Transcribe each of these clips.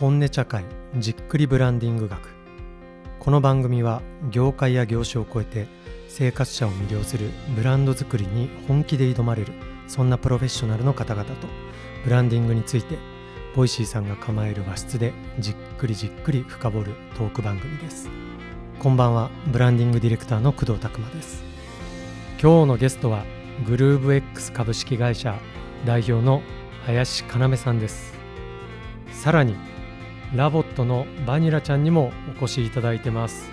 本音茶会じっくりブランディング学。この番組は業界や業種を超えて生活者を魅了するブランド作りに本気で挑まれるそんなプロフェッショナルの方々とブランディングについて Voicy さんが構える和室でじっくりじっくり深掘るトーク番組です。こんばんはブランディングディレクターの工藤拓真です。今日のゲストはグルーブ X 株式会社代表の林要さんです。さらにラボットのバニラちゃんにもお越しいただいてます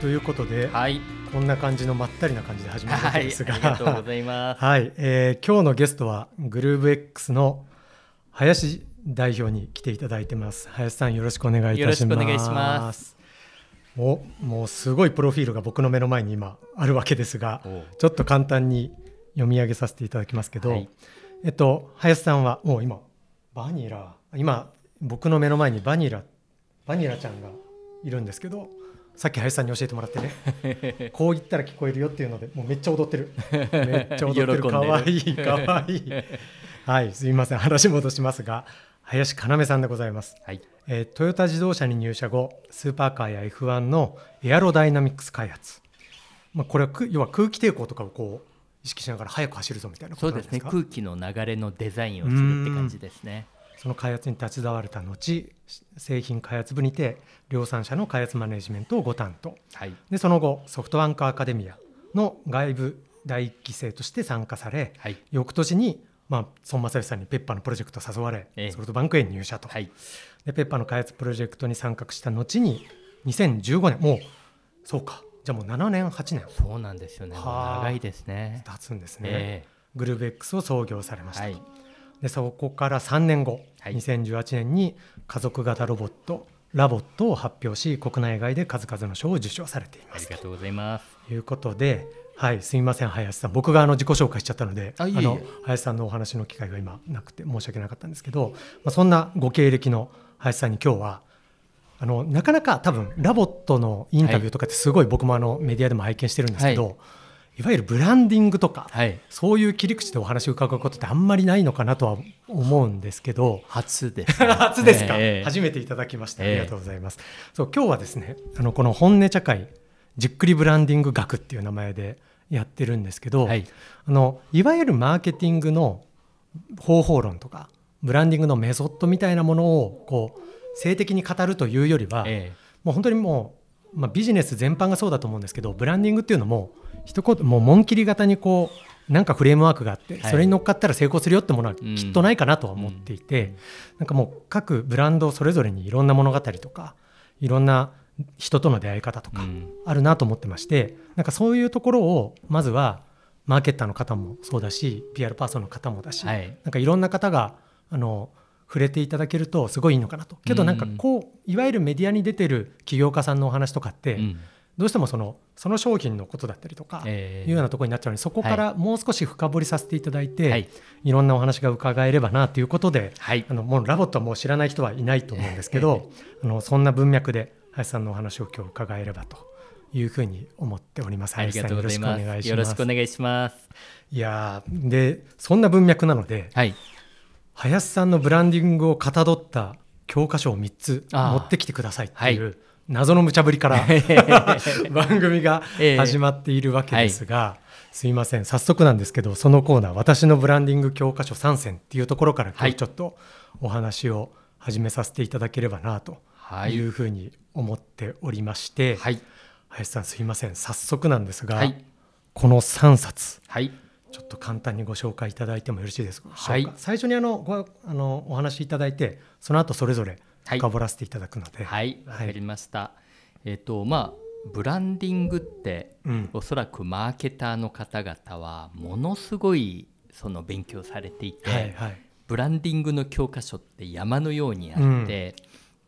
ということで、はい、こんな感じのまったりな感じで始まるわけですが、はい、ありがとうございます。はい、えー今日のゲストはグルーブ X の林代表に来ていただいてます。林さんよろしくお願いいたします。よろしくお願いします。お、もうすごいプロフィールが僕の目の前に今あるわけですが、ちょっと簡単に読み上げさせていただきますけど、はいえっと林さんはもう今バニラ今僕の目の前にバニラバニラちゃんがいるんですけど。さっき林さんに教えてもらってね。こう言ったら聞こえるよっていうのでもうめっちゃ踊ってる。めっちゃ踊ってる。かわいいかわいい。はいすみません。話戻しますが林要さんでございます、はい、えートヨタ自動車に入社後スーパーカーや F1 のエアロダイナミックス開発、まあ、これはく要は空気抵抗とかをこう意識しながら速く走るぞみたいなこ。とですすか空気の流れのデザインをするって感じですね。その開発に立ち会われた後製品開発部にて量産車の開発マネジメントをご担当。はい、でその後ソフトバンクアカデミアの外部第一期生として参加されはい、翌年に、まあ、孫正義さんにペッパーのプロジェクト誘われ、ええ。ソフトバンクへ入社と、はい、でペッパーの開発プロジェクトに参画した後に2015年もうそうか。じゃあもう7年8年。そうなんですよね。長いですね。経つんですね、えグルーブ X を創業されました、えはい、でそこから3年後、はい。2018年に家族型ロボットラボットを発表し国内外で数々の賞を受賞されています。ありがとうございます。ということで、はい、すみません林さん。僕があの自己紹介しちゃったのであの林さんのお話の機会が今なくて申し訳なかったんですけど、まあ、そんなご経歴の林さんに今日はあのなかなか多分ラボットのインタビューとかってすごい僕もあのメディアでも拝見してるんですけど、、はいわゆるブランディングとか、はい、そういう切り口でお話を伺うことってあんまりないのかなとは思うんですけど初です、ね。初ですか、ええ。初めていただきました。あえ。えりがとうございます、そう今日はですねあのこの本音茶会じっくりブランディング学っていう名前でやってるんですけど、はい、あのいわゆるマーケティングの方法論とかブランディングのメソッドみたいなものをこう性的に語るというよりは、え。もう本当にもう、まあ、ビジネス全般がそうだと思うんですけどブランディングっていうのも一言もう紋切り型にこうなんかフレームワークがあって、はい。それに乗っかったら成功するよってものはうん。きっとないかなとは思っていて、なんかもう各ブランドそれぞれにいろんな物語とかいろんな人との出会い方とかうん。あるなと思ってましてなんかそういうところをまずはマーケッターの方もそうだし PR パーソンの方もだし、えはい、なんかいろんな方があの触れていただけるとすごいいいのかなと。けどなんかこういわゆるメディアに出てる起業家さんのお話とかって、うん。どうしてもそのその商品のことだったりとか、ええ。いうようなところになっちゃうのでそこからもう少し深掘りさせていただいて、はい。い、ろんなお話が伺えればなということではい。あ、のもう LOVOT はもう知らない人はいないと思うんですけど あのそんな文脈で林さんのお話を今日伺えればというふうに思っております。ありがとうございます。よろしくお願いします。くお願いします。いやーでそんな文脈なのではい、林さんのブランディングをかたどった教科書を3つ持ってきてくださいっていう、はい。謎の無茶ぶりから 番組がええ始まっているわけですが、すいません。早速なんですけどそのコーナー「私のブランディング教科書3選」っていうところから今はい。日ちょっとお話を始めさせていただければなとはい。いうふうに思っておりまして、はい、林さんすいません。早速なんですが、はい。この3冊はい、ちょっと簡単にご紹介いただいてもよろしいですか、はい。最初にあのごあのお話しいただいてその後それぞれはい。深掘らせていただくので、はい、わはい。かりました。えっ、とまあブランディングってうん。おそらくマーケターの方々はものすごいその勉強されていて、はいはい。ブランディングの教科書って山のようにあって、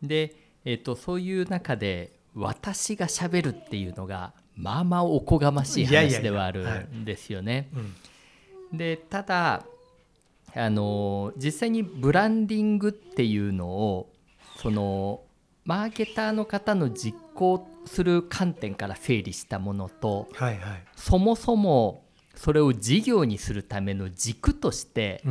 で、えっとそういう中で私がしゃべるっていうのがまあまあおこがましいいやいやいや。話ではあるはいんですよね。うんでただあの実際にブランディングっていうのをそのマーケターの方の実行する観点から整理したものとはいはい。そもそもそれを事業にするための軸として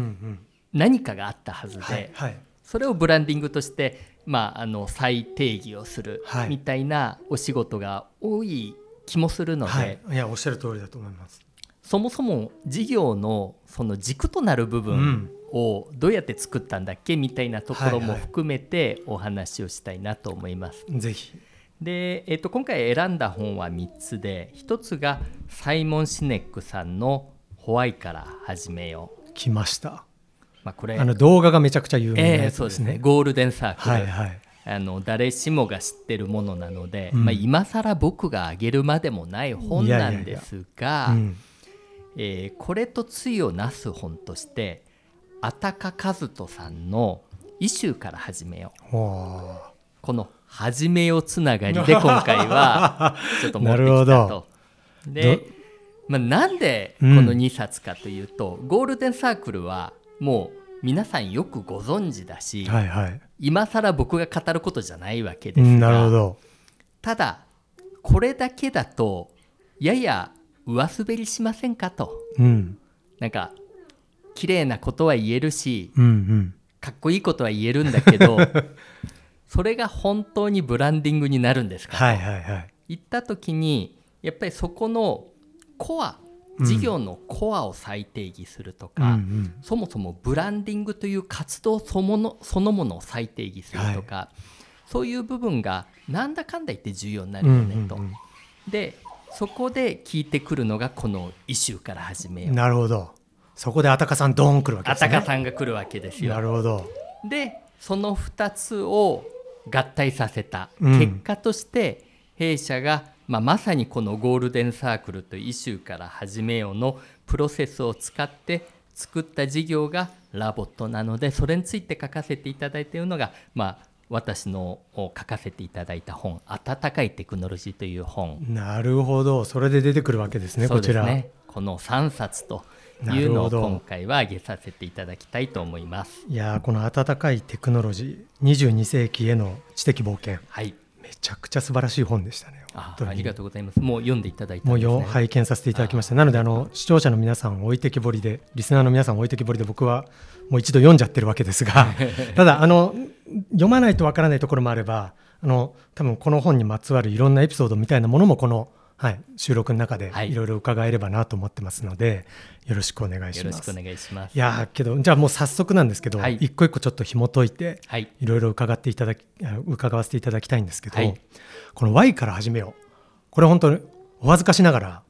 何かがあったはずで、はいはい。それをブランディングとして、まあ、あの再定義をするはい。みたいなお仕事が多い気もするので、はい。いやおっしゃる通りだと思いますそもそも事業のその軸となる部う分ん。をどうやって作ったんだっけみたいなところもはいはい含めてお話をしたいなと思います。ぜひ。で、えっと今回選んだ本は3つで1つがサイモン・シネックさんの「ホワイから始めよう。来ました」まあ、これあの動画がめちゃくちゃ有名なえーやつでね。そうですすね。ゴールデンサークル、はいはい。あの誰しもが知ってるものなので、うん。まあ、今更僕があげるまでもない本なんですがうんえーこれと対をなす本としてあたか和人さんの「イシューから始めよう。お」この「始めよう」つながりで今回は ちょっと持ってきたど。と。で、まあ、なんでこうん。の2冊かというと、ゴールデンサークルはもう皆さんよくご存知だし、ーはいはい。今更僕が語ることじゃないわけうですんなるほがど。ただこれだけだとやや上滑りしませんかと。うん。なんか綺麗なことは言えるしうんうん。かっこいいことは言えるんだけど それが本当にブランディングになるんですかと。はいはいはい。言った時にやっぱりそこのコアうん。事業のコアを再定義するとうんか、うん。そもそもブランディングという活動そのものそのものを再定義するとか、そういう部分がなんだかんだ言って重要になるうんよねと。うん。でそこで聞いてくるのがこの「イシューから始めうんよう」なるほど。そこであたかさんドーン来るわけあですね。たかさんが来るわけですなよ。るほど。でその2つを合体させた。うん。結果として、弊社が、まあ、まさにこのゴールデンサークルとイシューから始めようのプロセスを使って作った事業が LOVOT なのでそれについて書かせていただいているのが、まあ、私の書かせていただいた本「温かいテクノロジー」という本。なるほど。それで出てくるわけですねそうこちら。この3冊とないうのを今回は挙げさせていただきたいと思います。いやーこの温かいテクノロジー22世紀への知的冒険。はいめちゃくちゃ素晴らしい本でしたね。ありがとうございます。もう読んでいただいたんもう拝見させていただきましたなのであの視聴者の皆さん置いてきぼりでリスナーの皆さん置いてきぼりで僕はもう一度読んじゃってるわけですが ただあの読まないとわからないところもあればあの多分この本にまつわるいろんなエピソードみたいなものもこの、はい、収録の中ではいいろいろ伺えればなと思ってますので、よろしくお願いします。よろしくお願いします。いやーけどじゃあもう早速なんですけど、はい一個一個ちょっと紐解いてはい。いろいろ伺っていただきあ伺わせていただきたいんですけど、はいこの Y から始めようこれ本当にお恥ずかしながら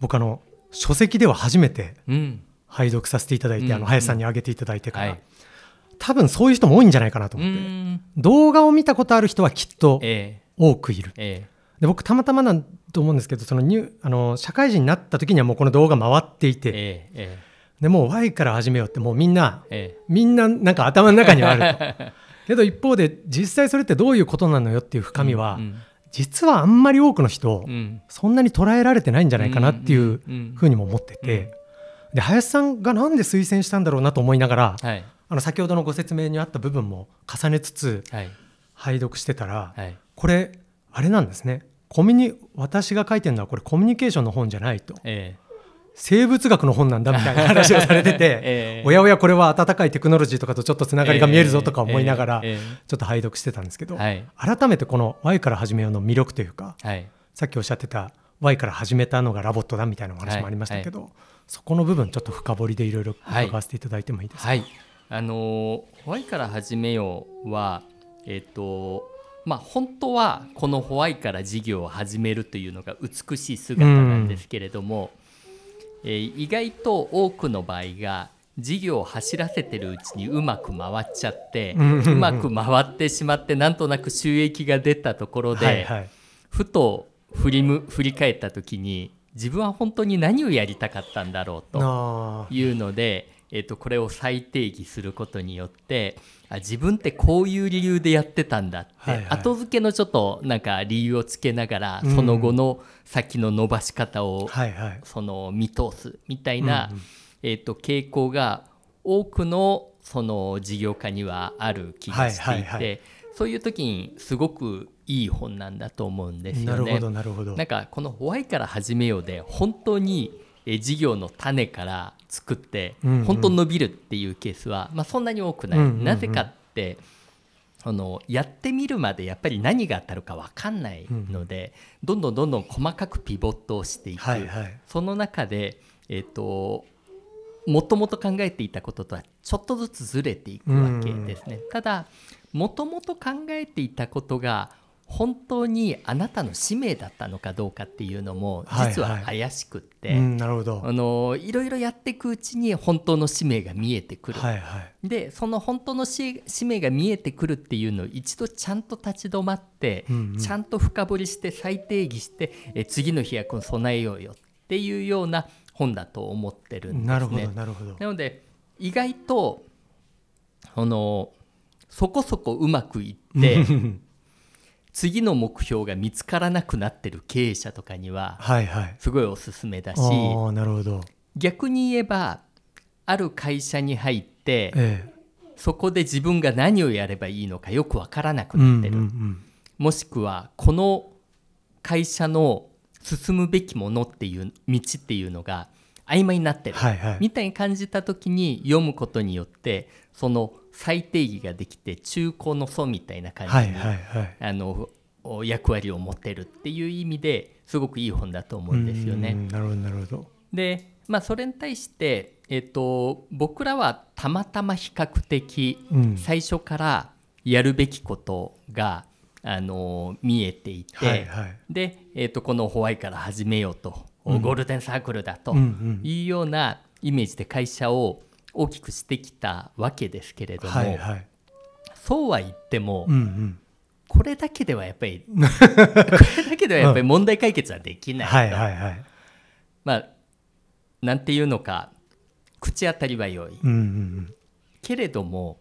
僕あの書籍では初めてうん。拝読させていただいて、うんあの林さんに挙げていただいてから、はい。多分そういう人も多いんじゃないかなとう思って、ん。動画を見たことある人はきっとえ多くいるええで僕たまたまなんと思うんですけどそのニュあの社会人になった時にはもうこの動画回っていて、えええでもう Y から始めようってもうみんなええ。みんななんか頭の中にはあると。けど一方で実際それってどういうことなのよっていう深みは、うん実はあんまり多くの人、うん。そんなに捉えられてないんじゃないかなっていううんうんふうにも思ってて、で林さんがなんで推薦したんだろうなと思いながら、はい。あの先ほどのご説明にあった部分も重ねつつはい。拝読してたら、はい。これあれなんですね。コミュニ私が書いてるのはこれコミュニケーションの本じゃないと。え生物学の本なんだみたいな 話をされてて、ええ。おやおやこれは温かいテクノロジーとかとちょっとつながりが見えるぞとか思いながらええ。えちょっと拝読してたんですけど、はい。改めてこの Y から始めようの魅力というかえはい。さっきおっしゃってた Y から始めたのがラボットだみたいなお話もありましたけど、そこの部分ちょっと深掘りでいろいろ伺わせていただいてもいいですか、はい。あのー、ホワイから始めようは、えっ、と、まあ、本当はこのホワイから事業を始めるというのが美しい姿なんですけれども、えー意外と多くの場合が事業を走らせてるうちにうまく回っちゃって、うん。うんうんうまく回ってしまってなんとなく収益が出たところで、はいはい。ふと振りむ振り返った時に自分は本当に何をやりたかったんだろうと。いうので、えっとこれを再定義することによってあ自分ってこういう理由でやってたんだって、はいはい。後付けのちょっとなんか理由をつけながら、うん。その後の先の伸ばし方を、はいはい。その見通すみたいな、うんうん。えっと傾向が多くのその事業家にはある気がしていて、はいはいはい。そういう時にすごくいい本なんだと思うんですよね。なるほどなるほど。なんかこの「ホワイから始めよう」で本当にえー事業の種から作って本当伸びるっていうケースは、まあ、そんなに多くない、なぜかってあのやってみるまでやっぱり何が当たるか分かんないので、どんどんどんどん細かくピボットをしていく、はいはい。その中で、えっともともと考えていたこととはちょっとずつずれていくわけですね。ただもともと考えていたことが本当にあなたの使命だったのかどうかっていうのも実は怪しくって、うんなるほど。あのいろいろやっていくうちに本当の使命が見えてくる、はいはい。でその本当のし使命が見えてくるっていうのを一度ちゃんと立ち止まって、うんうん。ちゃんと深掘りして再定義してえ次の飛躍に備えようよっていうような本だと思ってるんですね。なるほどなるほど。なので意外とあのそこそこうまくいって 次の目標が見つからなくなってる経営者とかにははいはい。すごいおすすめだしああなるほど。逆に言えばある会社に入ってえそこで自分が何をやればいいのかよくわからなくえうんうんなってる、うん。もしくはこの会社の進むべきものっていう道っていうのが曖昧になってる、はいはい。みたいに感じた時に読むことによってその再定義ができて中古の祖みたいな感じに、はいはいはい。あのお役割を持ってるっていう意味ですごくいい本だと思うんですよね。うんなるほどなるほど。で、まあ、それに対して、えっと、僕らはたまたま比較的うん。最初からやるべきことが、あの見えていて、はいはい。で、えっと、このホワイから始めようと、うん。ゴールデンサークルだというようなイメージで会社を大きくしてきたわけですけれども、はいはい。そうは言っても、うんうん。これだけではやっぱり これだけではやっぱり問題解決はできないと。はいはいはい。まあなんていうのか口当たりは良い。うんうんうん。けれども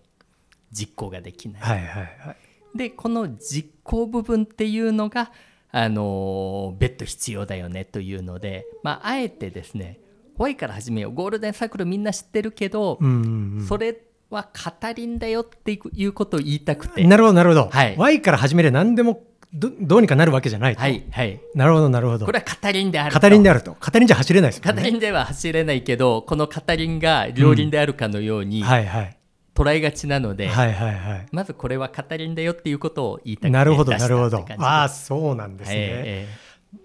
実行ができない、はいはいはい。でこの実行部分っていうのがあのー別途必要だよねというので、まあ、あえてですねホワイから始めよう。ゴールデンサークルみんな知ってるけど、うんうんうん。それは語りんだよっていうことを言いたくて。なるほどなるほど、はい。Y から始めれば何でもどどうにかなるわけじゃないと、はいはい。なるほどなるほど。これは語りんであると。語りんであると。語りんじゃ走れないですもんね。語りんでは走れないけどこの語りんが両輪であるかのようにはいはい。捉えがちなので、はいはいはい。まずこれは語りんだよっていうことを言いたくてなるほどなるほど。ああそうなんですね、え。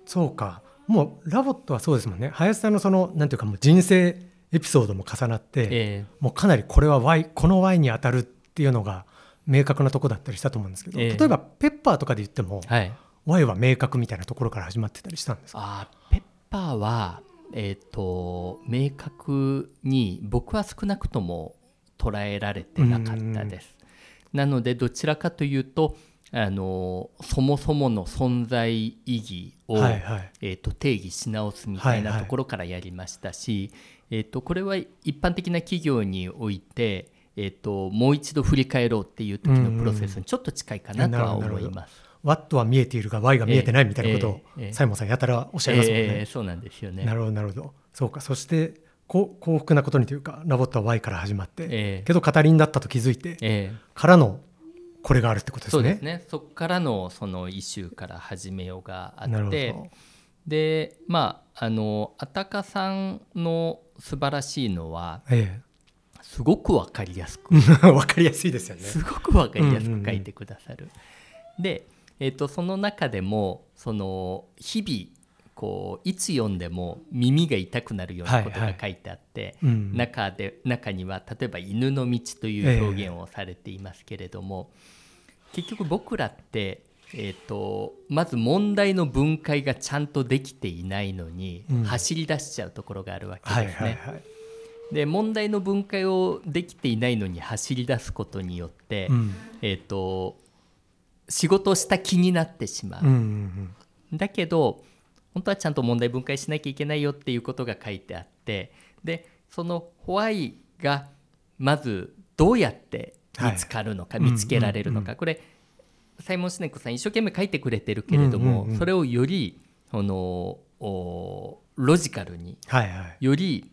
そうかもうラボットはそうですもんね。林さんのそのなんていうかもう人生エピソードも重なって、ええ。もうかなりこれは Y この Y に当たるっていうのが明確なとこだったりしたと思うんですけど、ええ。例えばペッパーとかで言ってもえはい、Y は明確みたいなところから始まってたりしたんですか？ペッパーは、えー、と明確に僕は少なくとも捉えられてなかったです。なのでどちらかというとあのそもそもの存在意義を、はいはい。えー、と定義し直すみたいはいはないところからやりましたし、えー、とこれは一般的な企業において、えー、ともう一度振り返ろうっていう時のプロセスにちょっと近いかなとは思います。What は見えているが Y が見えてないみたいなことをええええサイモンさんやたらおっしゃいますもんね。えーそうなんですよね。なるほどなるほど。そうか。そしてこ幸福なことにというか LOVOT は Y から始まって、ええけど語りになったと気づいてえー。からのこれがあるってことですね。そうですねそこからのそのイシューから始めようがあってどでまああの安宅さんの素晴らしいのはえすごく分かりやすくえ、わかりやすいですよね。すごく分かりやすうんうんうんく書いてくださる。で、えー、とその中でもその日々こういつ読んでも耳が痛くなるようなことはいはいが書いてあって、うん中で中には例えば「犬の道」という表現をされていますけれども、結局僕らって、えー、とまず問題の分解がちゃんとできていないのに、うん走り出しちゃうところがあるわけはいですね。はいはい。で問題の分解をできていないのに走り出すことによって、うんえー、と仕事をした気になってしまう。うんうんだけど本当はちゃんと問題分解しなきゃいけないよっていうことが書いてあってでそのホワイがまずどうやって見つかるのか、はい見つけられるのか、うんこれサイモン・シネックさん一生懸命書いてくれてるけれども、うんうんうん。それをよりあのおロジカルにはいはい。より、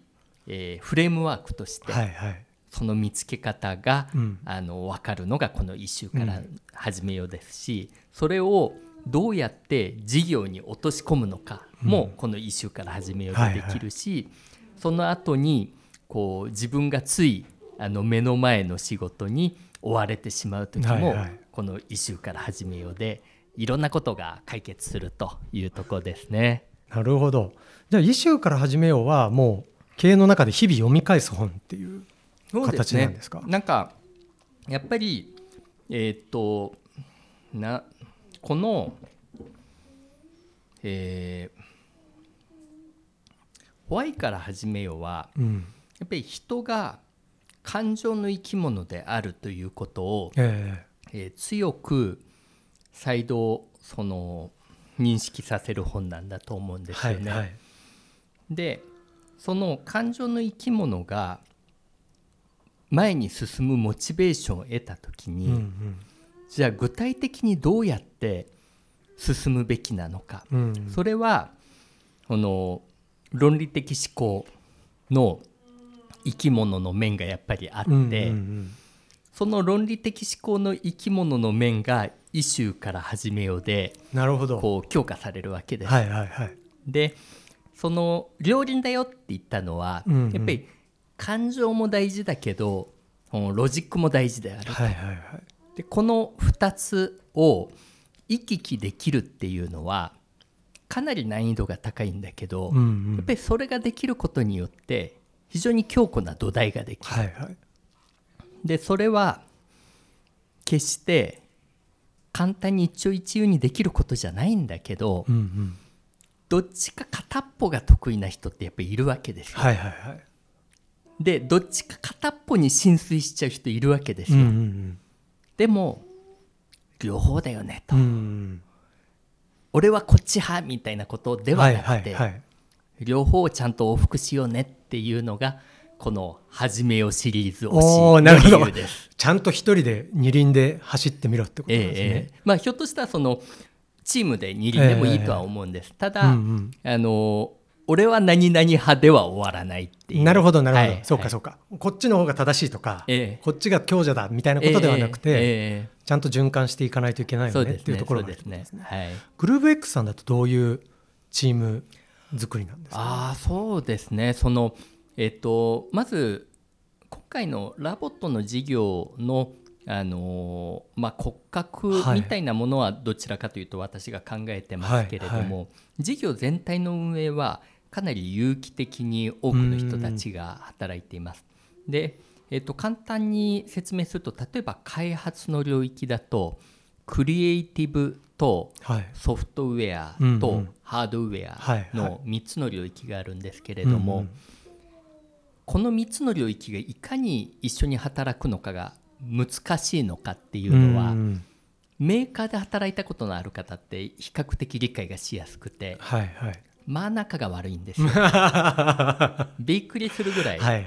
えーフレームワークとして、はいはい。その見つけ方が、うん。あの分かるのがこの一週からうん。始めようですし、それをどうやって事業に落とし込むのかもこの一週から始めようでできるし、その後にこう自分がついあの目の前の仕事に追われてしまう時も、この「イシューから始めよう」でいろんなことが解決するというところですね。なるほど。じゃあ「イシューから始めよう」はもう経営の中で日々読み返す本っていう形なんですか？なんかやっぱりえーっとなこのえーホワイから始めようはうん。やっぱり人が感情の生き物であるということを、ええ。ー強く再度その認識させる本なんだと思うんえですよね。はいはい。でその感情の生き物が前に進むモチベーションを得た時に、うんうんじゃあ具体的にどうやって進むべきなのか、うん。それはこの論理的思考の生き物の面がやっぱりあって、うんうんうんその論理的思考の生き物の面が「イシューから始めようで」なるほど。こう強化されるわけです。はいはいはい。でその両輪だよって言ったのは、うんうん。やっぱり感情も大事だけどロジックも大事である、はいはいはいでこの2つを行き来できるっていうのはかなり難易度が高いんだけど、うんうん。やっぱりそれができることによって非常に強固な土台ができる、はいはい。でそれは決して簡単に一朝一夕にできることじゃないんだけど、うんうん。どっちか片っぽが得意な人ってやっぱりいるわけですよ。はいはいはい。でどっちか片っぽに浸水しちゃう人いるわけですうんよ。うんでも両方だよねと、俺はこっち派みたいなことではなくて、両方をちゃんと往復しようねっていうのがこの「始めよ」シリーズ推しの理由です。ちゃんと一人で二輪で走ってみろってことですね。ええまあ、ひょっとしたらそのチームで二輪でもいいとは思うんです。ただ、うんうん。あの俺は何々派では終わらないっていう。なるほどなるほど、はいはい。そうかそうか。こっちの方が正しいとか、ええ。こっちが強者だみたいなことではなくて、ええええちゃんと循環していかないといけない。よねっていうところですね。ですね。はい。グルーブ X さんだとどういうチーム作りなんですか？ああそうですね。そのえっとまず今回のラボットの事業のあのーまあ、骨格はい。みたいなものはどちらかというと私が考えてますけれども、はい。事業全体の運営はかなり有機的に多くの人たちが働いています。で、えっと簡単に説明すると例えば開発の領域だとクリエイティブとはい。ソフトウェアとハードウェアの3つの領域があるんですけれども、この3つの領域がいかに一緒に働くのかが難しいのかっていうのは、うんメーカーで働いたことのある方って比較的理解がしやすくてはいはいまあ仲が悪いんですよ。は びっくりするぐらい、いはい。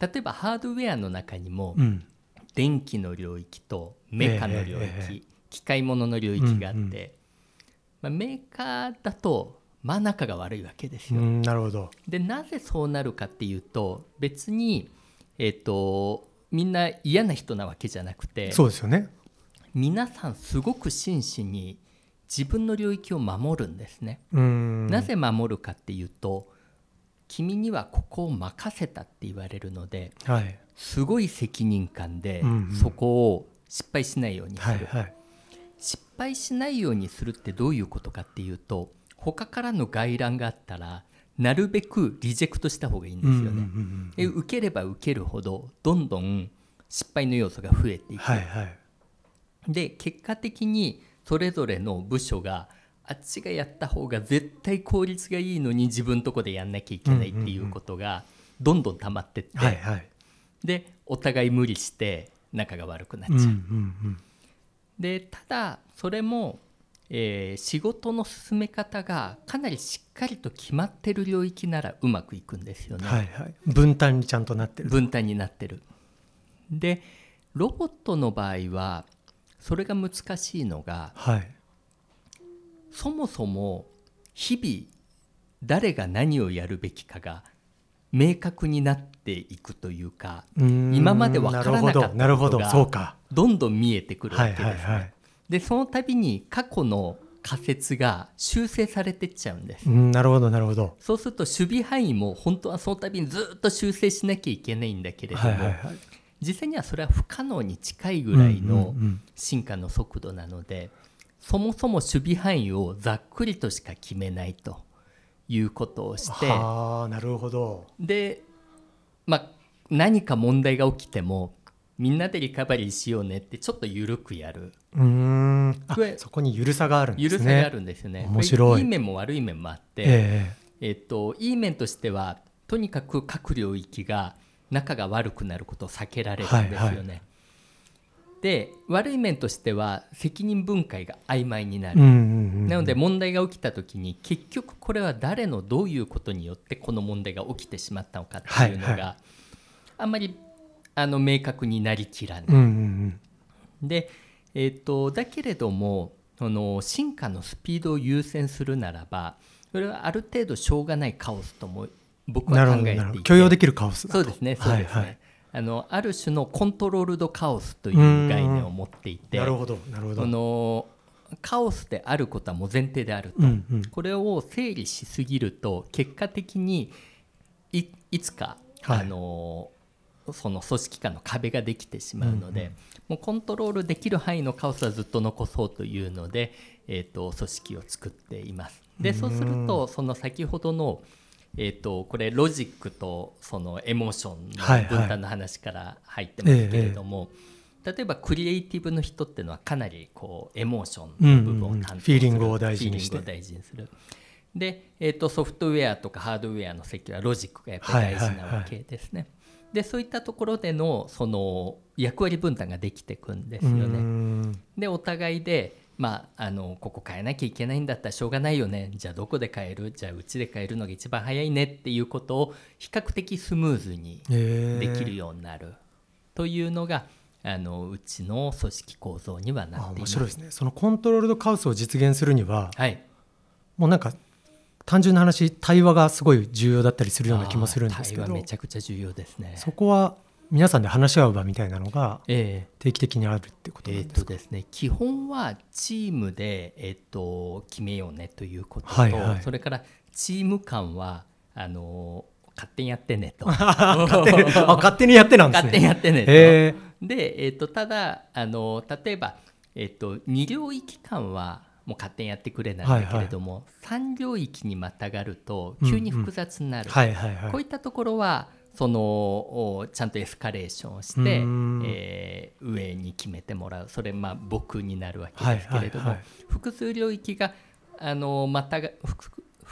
例えばハードウェアの中にもうん。電気の領域とメカの領域、ええええ機械物の領域があって、うんうん。まあ、メーカーだとまあ仲が悪いわけですよ、うんなるほど。でなぜそうなるかっていうと別に、えっとみんな嫌な人なわけじゃなくてそうですよね。皆さんすごく真摯に自分の領域を守るんですね。うん。なぜ守るかっていうと君にはここを任せたって言われるのではい。すごい責任感でうんうん。そこを失敗しないようにする、はいはい。失敗しないようにするってどういうことかっていうと他からの外覧があったらなるべくリジェクトした方がいいんですよね。で受ければ受けるほどどんどん失敗の要素が増えていく、はいはい。で結果的にそれぞれの部署があっちがやった方が絶対効率がいいのに自分とこでやんなきゃいけないっていうことがどんどん溜まってって、はいはいでお互い無理して仲が悪くなっちゃう。うんうんうんでただそれも、えー仕事の進め方がかなりしっかりと決まってる領域ならうまくいくんですよね。はいはい分担にちゃんとなってる分担になってる。でロボットの場合はそれが難しいのがはい。そもそも日々誰が何をやるべきかが明確になっていくというか今まで分からなかったことがなるほどなるほどそうか。どんどん見えてくるわはいけです、はいはい。でその度に過去の仮説が修正されてっちゃうんです。うんなるほどなるほど。そうすると守備範囲も本当はその度にずっと修正しなきゃいけないんだけれども、はいはいはい実際にはそれは不可能に近いぐらいのうんうんうん。進化の速度なので、そもそも守備範囲をざっくりとしか決めないということをしてはあなるほど。で、まあ、何か問題が起きてもみんなでリカバリーしようねってちょっと緩くやる。うーん。そこにゆるさがあるんですね。緩さがあるんですよね。面白い。いい面も悪い面もあって、え。えっと、いい面としてはとにかく各領域が仲が悪くなることを避けられるんですよね。はいで悪い面としては責任分解が曖昧になる。えうんうんうんなので問題が起きた時に結局これは誰のどういうことによってこの問題が起きてしまったのかっていうのが、はいはあんまりあの明確になりきらない。うんうんで、えー、とだけれどもその進化のスピードを優先するならばそれはある程度しょうがないカオスとも僕は考えてい許容できるカオスそうですねそうですね、はいはい。あのある種のコントロールドカオスという概念を持っていて。なるほどなるほど。そのカオスであることはもう前提であると、うんうん。これを整理しすぎると結果的にいいつか、はい。あのその組織間の壁ができてしまうので、うんうん。もうコントロールできる範囲のカオスはずっと残そうというので、えー、と組織を作っています。でそうするとその先ほどのえー、とこれロジックとそのエモーションはいはい。の分担の話から入ってますけれども、例えばクリエイティブの人っていうのはかなりこうエモーションの部分を担当する、うんうんうんフィーリングを大事にして。フィーリングを大事にする。で、えー、とソフトウェアとかハードウェアの席はロジックがやっぱり大事なわけですね。でそういったところでのその役割分担ができていくんですよね。ん。でお互いで、まあ、あのここ変えなきゃいけないんだったらしょうがないよね。じゃあどこで変える？じゃあうちで変えるのが一番早いねっていうことを比較的スムーズにええできるようになる。というのが、あのうちの組織構造にはなあっています。面白いですね。そのコントロールドカオスを実現するにははい、もうなんか単純な話対話がすごい重要だったりするような気もするんですけど。対話めちゃくちゃ重要ですね。そこは皆さんで話し合う場みたいなのがええ。定期的にあるってことえーなんですか、とですね、基本はチームで、えー、と決めようねということと、はいはい。それからチーム間はあのー勝手にやってねと。勝手にあ勝手にやってなんですね。勝手にやってねと。へで、えー、とただあの例えば、えー、と2領域間はもう勝手にやってくれなんだけれども、3領域にまたがると急に複雑になる、はいはいはい。こういったところはそのおちゃんとエスカレーションをして、えー上に決めてもらう。それまあ僕になるわけですけれども、複数領域があのまたが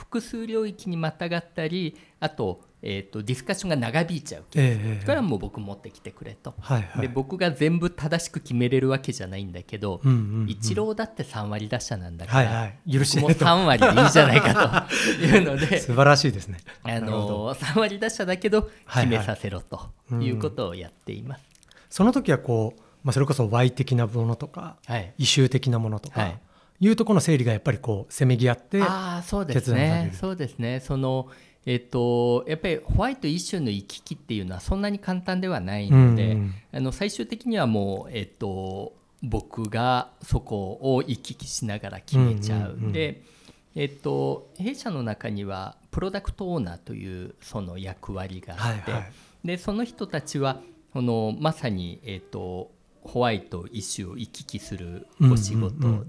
複複数領域にまたがったりあと,、えー、とディスカッションが長引いちゃうケース。ええええこれはもう僕持ってきてくれと。はいはい。で僕が全部正しく決めれるわけじゃないんだけど、うんうんうん。一郎だって3割打者なんだから、はいはい。許して僕もねと3割でいいじゃないかと。いうので素晴らしいですね。あの3割打者だけどはいはい。決めさせろということをやっています。その時はこう、まあ、それこそ Y 的なものとかはい、異臭的なものとか、はいい、うところの整理がやっぱりこうせめぎ合ってああそうですね。そうですね。そのえっとやっぱりホワイトイシューの行き来っていうのはそんなに簡単ではないので、うんうんあの最終的にはもうえっと僕がそこを行き来しながら決めちゃう。でえっと、弊社の中にはプロダクトオーナーというその役割があって、はいはい。でその人たちはこのまさに、えっと、ホワイトイシューを行き来するお仕事で、うんうんう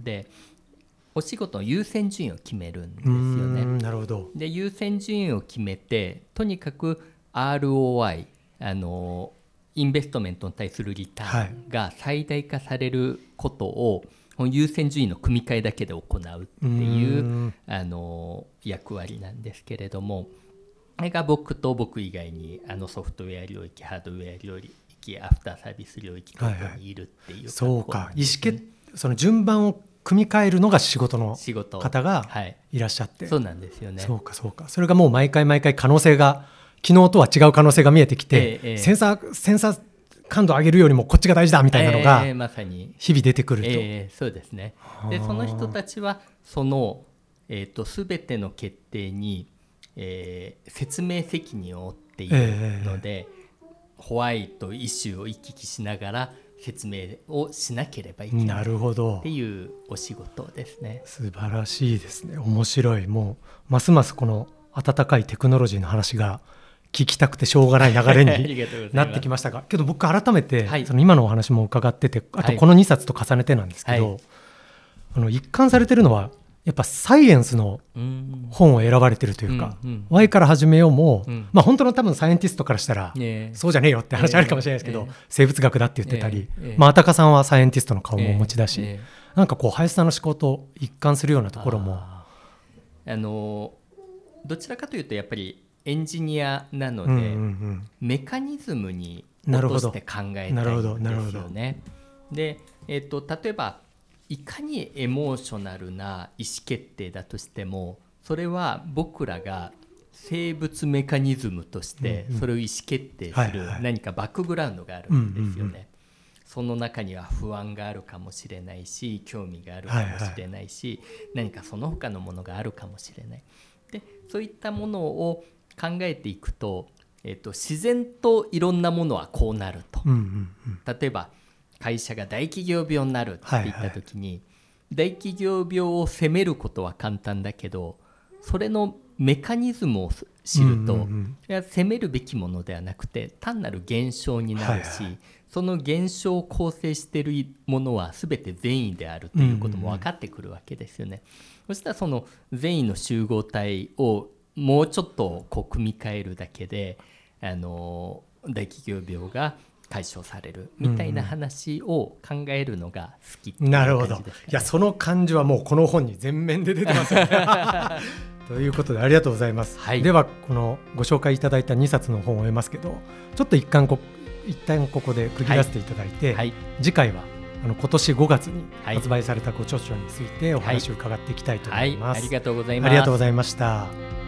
お仕事の優先順位を決めるんですうよーね。んなるほど。で優先順位を決めてとにかく ROI あのインベストメントに対するリターンが最大化されることを、この優先順位の組み替えだけで行うっていうあの役割なんですけれどもこれが僕と僕以外にあのソフトウェア領域ハードウェア領域アフターサービス領域とかにいるっていうそう格好なかんですね。意思決その順番を組み替えるのが仕事の仕事。方がはい。いらっしゃって、そうなんですよね。そうかそうか。それがもう毎回毎回可能性が昨日とは違う可能性が見えてきて、ええええ。センサーセンサー感度上げるよりもこっちが大事だみたいなのがえーまさに。日々出てくると、えーそうですね。ではあ。その人たちはその、えー、と全ての決定に、えー説明責任を負っているので、ホワイトイシューを行き来しながら説明をしなければいけなないるほど。っていうお仕事ですね。素晴らしいですね。面白い。もうますますこの温かいテクノロジーの話が聞きたくてしょうがない流れに なってきましたがけど僕改めて、はい。その今のお話も伺っててあとはい。この2冊と重ねてなんですけど、はい。あの一貫されてるのはやっぱサイエンスのうん。本を選ばれてるというか「うんうん。Y から始めようも」うん。まあ本当の多分サイエンティストからしたら、ねそうじゃねえよって話あるかもしれないですけど、ええ。生物学だって言ってたり、まあ、あたかさんはサイエンティストの顔もお持ちだし、ええ。なんかこう林さんの思考と一貫するようなところも。あーあのどちらかというとやっぱりエンジニアなので、うんうんうん。メカニズムになるほど落として考えたいんなるほどですよね。で、えっと例えばいかにエモーショナルな意思決定だとしてもそれは僕らが生物メカニズムとしてそれを意思決定する何かバックグラウンドがあるんですよね。その中には不安があるかもしれないし興味があるかもしれないし、何かその他のものがあるかもしれない。でそういったものを考えていくと,、えっと自然といろんなものはこうなると。例えば会社が大企業病になるって言った時に、大企業病を責めることは簡単だけどそれのメカニズムを知ると、うんうん責めるべきものではなくて単なる現象になるし、はいはい。その現象を構成しているものは全て善意であるということも分かってくるわけですよね。そしたらその善意の集合体をもうちょっとこう組み替えるだけであの大企業病が解消されるみたいな話を考えるのが好きっていうなるほど。いや、その感じはもうこの本に全面で出てますよね。ということでありがとうございます。はいではこのご紹介いただいた2冊の本を終えますけど、ちょっと一貫こ一旦ここで区切らせていただいて、はい次回はあの今年5月にはい発売されたご著書についてお話を伺っていきたいと思はいい、ます。ありがとうございます。ありがとうございました。